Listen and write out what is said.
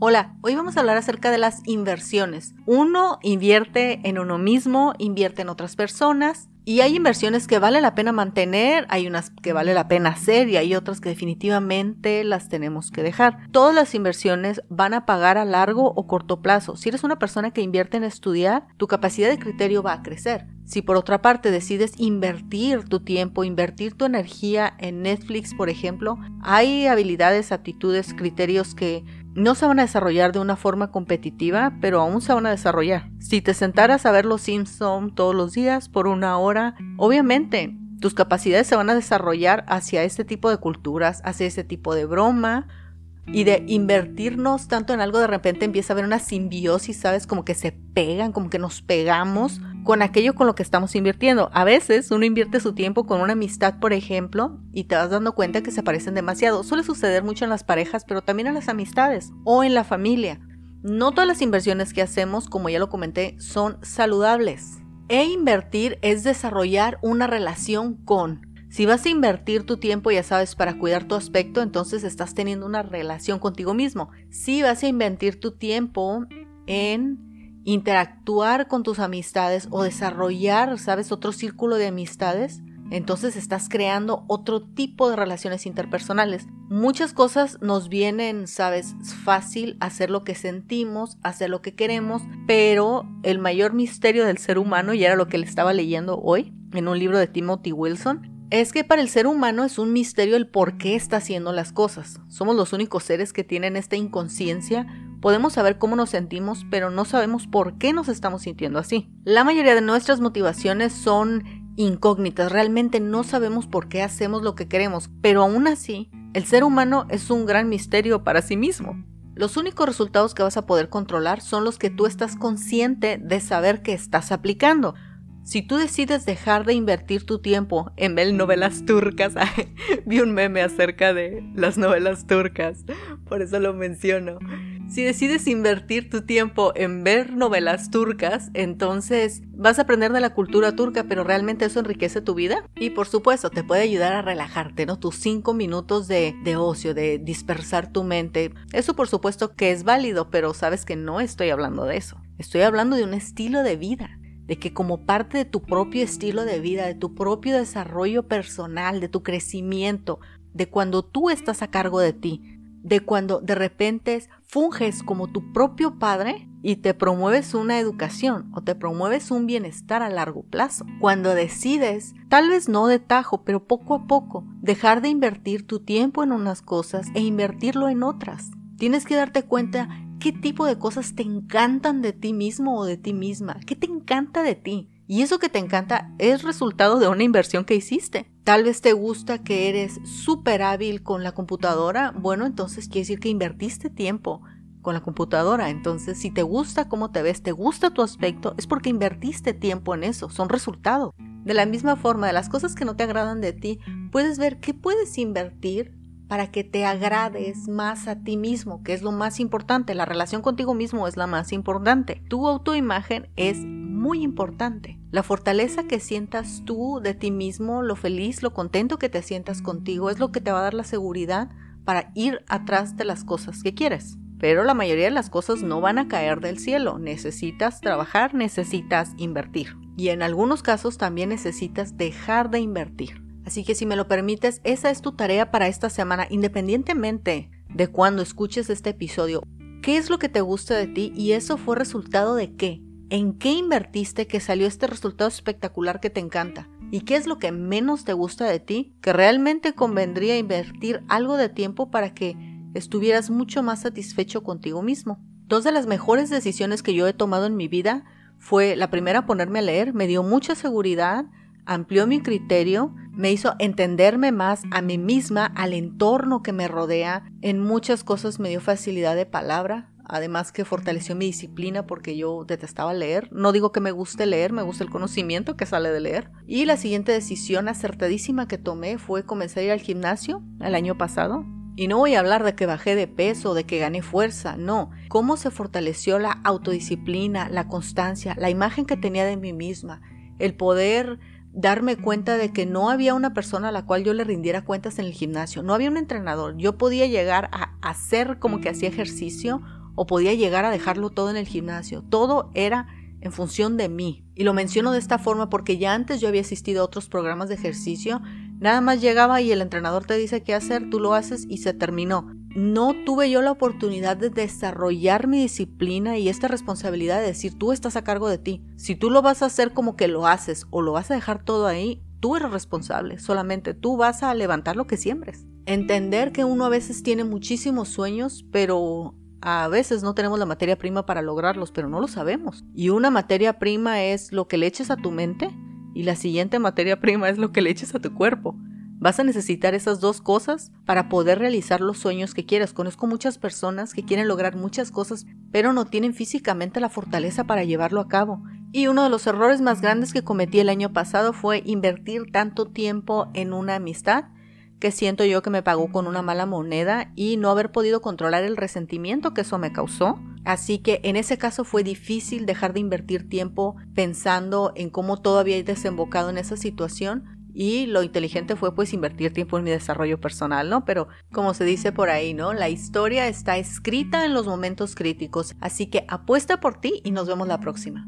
Hola, hoy vamos a hablar acerca de las inversiones. Uno invierte en uno mismo, invierte en otras personas y hay inversiones que vale la pena mantener, hay unas que vale la pena hacer y hay otras que definitivamente las tenemos que dejar. Todas las inversiones van a pagar a largo o corto plazo. Si eres una persona que invierte en estudiar, tu capacidad de criterio va a crecer. Si por otra parte decides invertir tu tiempo, invertir tu energía en Netflix, por ejemplo, hay habilidades, actitudes, criterios que no se van a desarrollar de una forma competitiva, pero aún se van a desarrollar. Si te sentaras a ver los Simpsons todos los días por una hora, obviamente tus capacidades se van a desarrollar hacia este tipo de culturas, hacia este tipo de broma, y de invertirnos tanto en algo, de repente empieza a haber una simbiosis, ¿sabes? Como que se pegan, como que nos pegamos con aquello con lo que estamos invirtiendo. A veces uno invierte su tiempo con una amistad, por ejemplo, y te vas dando cuenta que se parecen demasiado. Suele suceder mucho en las parejas, pero también en las amistades o en la familia. No todas las inversiones que hacemos, como ya lo comenté, son saludables. E invertir es desarrollar una relación con. Si vas a invertir tu tiempo, ya sabes, para cuidar tu aspecto, entonces estás teniendo una relación contigo mismo. Si vas a invertir tu tiempo en interactuar con tus amistades o desarrollar, sabes, otro círculo de amistades, entonces estás creando otro tipo de relaciones interpersonales. Muchas cosas nos vienen, sabes, fácil hacer lo que sentimos, hacer lo que queremos, pero el mayor misterio del ser humano, y era lo que le estaba leyendo hoy en un libro de Timothy Wilson, es que para el ser humano es un misterio el por qué está haciendo las cosas. Somos los únicos seres que tienen esta inconsciencia. Podemos saber cómo nos sentimos, pero no sabemos por qué nos estamos sintiendo así. La mayoría de nuestras motivaciones son incógnitas. Realmente no sabemos por qué hacemos lo que queremos, pero aún así, el ser humano es un gran misterio para sí mismo. Los únicos resultados que vas a poder controlar son los que tú estás consciente de saber que estás aplicando. Si tú decides dejar de invertir tu tiempo en ver novelas turcas, vi un meme acerca de las novelas turcas, por eso lo menciono. Si decides invertir tu tiempo en ver novelas turcas, entonces vas a aprender de la cultura turca, pero realmente eso enriquece tu vida. Y por supuesto, te puede ayudar a relajarte, ¿no? Tus cinco minutos de, de ocio, de dispersar tu mente. Eso por supuesto que es válido, pero sabes que no estoy hablando de eso. Estoy hablando de un estilo de vida de que como parte de tu propio estilo de vida, de tu propio desarrollo personal, de tu crecimiento, de cuando tú estás a cargo de ti, de cuando de repente funges como tu propio padre y te promueves una educación o te promueves un bienestar a largo plazo. Cuando decides, tal vez no de tajo, pero poco a poco, dejar de invertir tu tiempo en unas cosas e invertirlo en otras. Tienes que darte cuenta qué tipo de cosas te encantan de ti mismo o de ti misma, qué te encanta de ti. Y eso que te encanta es resultado de una inversión que hiciste. Tal vez te gusta que eres súper hábil con la computadora. Bueno, entonces quiere decir que invertiste tiempo con la computadora. Entonces, si te gusta cómo te ves, te gusta tu aspecto, es porque invertiste tiempo en eso. Son resultado. De la misma forma, de las cosas que no te agradan de ti, puedes ver qué puedes invertir para que te agrades más a ti mismo, que es lo más importante. La relación contigo mismo es la más importante. Tu autoimagen es muy importante. La fortaleza que sientas tú de ti mismo, lo feliz, lo contento que te sientas contigo, es lo que te va a dar la seguridad para ir atrás de las cosas que quieres. Pero la mayoría de las cosas no van a caer del cielo. Necesitas trabajar, necesitas invertir. Y en algunos casos también necesitas dejar de invertir. Así que si me lo permites, esa es tu tarea para esta semana, independientemente de cuando escuches este episodio. ¿Qué es lo que te gusta de ti y eso fue resultado de qué? ¿En qué invertiste que salió este resultado espectacular que te encanta? ¿Y qué es lo que menos te gusta de ti? Que realmente convendría invertir algo de tiempo para que estuvieras mucho más satisfecho contigo mismo. Dos de las mejores decisiones que yo he tomado en mi vida fue la primera ponerme a leer, me dio mucha seguridad, amplió mi criterio, me hizo entenderme más a mí misma, al entorno que me rodea. En muchas cosas me dio facilidad de palabra, además que fortaleció mi disciplina porque yo detestaba leer. No digo que me guste leer, me gusta el conocimiento que sale de leer. Y la siguiente decisión acertadísima que tomé fue comenzar a ir al gimnasio el año pasado. Y no voy a hablar de que bajé de peso, de que gané fuerza, no. Cómo se fortaleció la autodisciplina, la constancia, la imagen que tenía de mí misma, el poder darme cuenta de que no había una persona a la cual yo le rindiera cuentas en el gimnasio, no había un entrenador, yo podía llegar a hacer como que hacía ejercicio o podía llegar a dejarlo todo en el gimnasio. Todo era en función de mí. Y lo menciono de esta forma porque ya antes yo había asistido a otros programas de ejercicio. Nada más llegaba y el entrenador te dice qué hacer, tú lo haces y se terminó. No tuve yo la oportunidad de desarrollar mi disciplina y esta responsabilidad de decir, tú estás a cargo de ti. Si tú lo vas a hacer como que lo haces o lo vas a dejar todo ahí, tú eres responsable. Solamente tú vas a levantar lo que siembres. Entender que uno a veces tiene muchísimos sueños, pero a veces no tenemos la materia prima para lograrlos, pero no lo sabemos. Y una materia prima es lo que le eches a tu mente y la siguiente materia prima es lo que le eches a tu cuerpo. Vas a necesitar esas dos cosas para poder realizar los sueños que quieras. Conozco muchas personas que quieren lograr muchas cosas, pero no tienen físicamente la fortaleza para llevarlo a cabo. Y uno de los errores más grandes que cometí el año pasado fue invertir tanto tiempo en una amistad que siento yo que me pagó con una mala moneda y no haber podido controlar el resentimiento que eso me causó. Así que en ese caso fue difícil dejar de invertir tiempo pensando en cómo todo había desembocado en esa situación y lo inteligente fue pues invertir tiempo en mi desarrollo personal, ¿no? Pero como se dice por ahí, ¿no? La historia está escrita en los momentos críticos, así que apuesta por ti y nos vemos la próxima.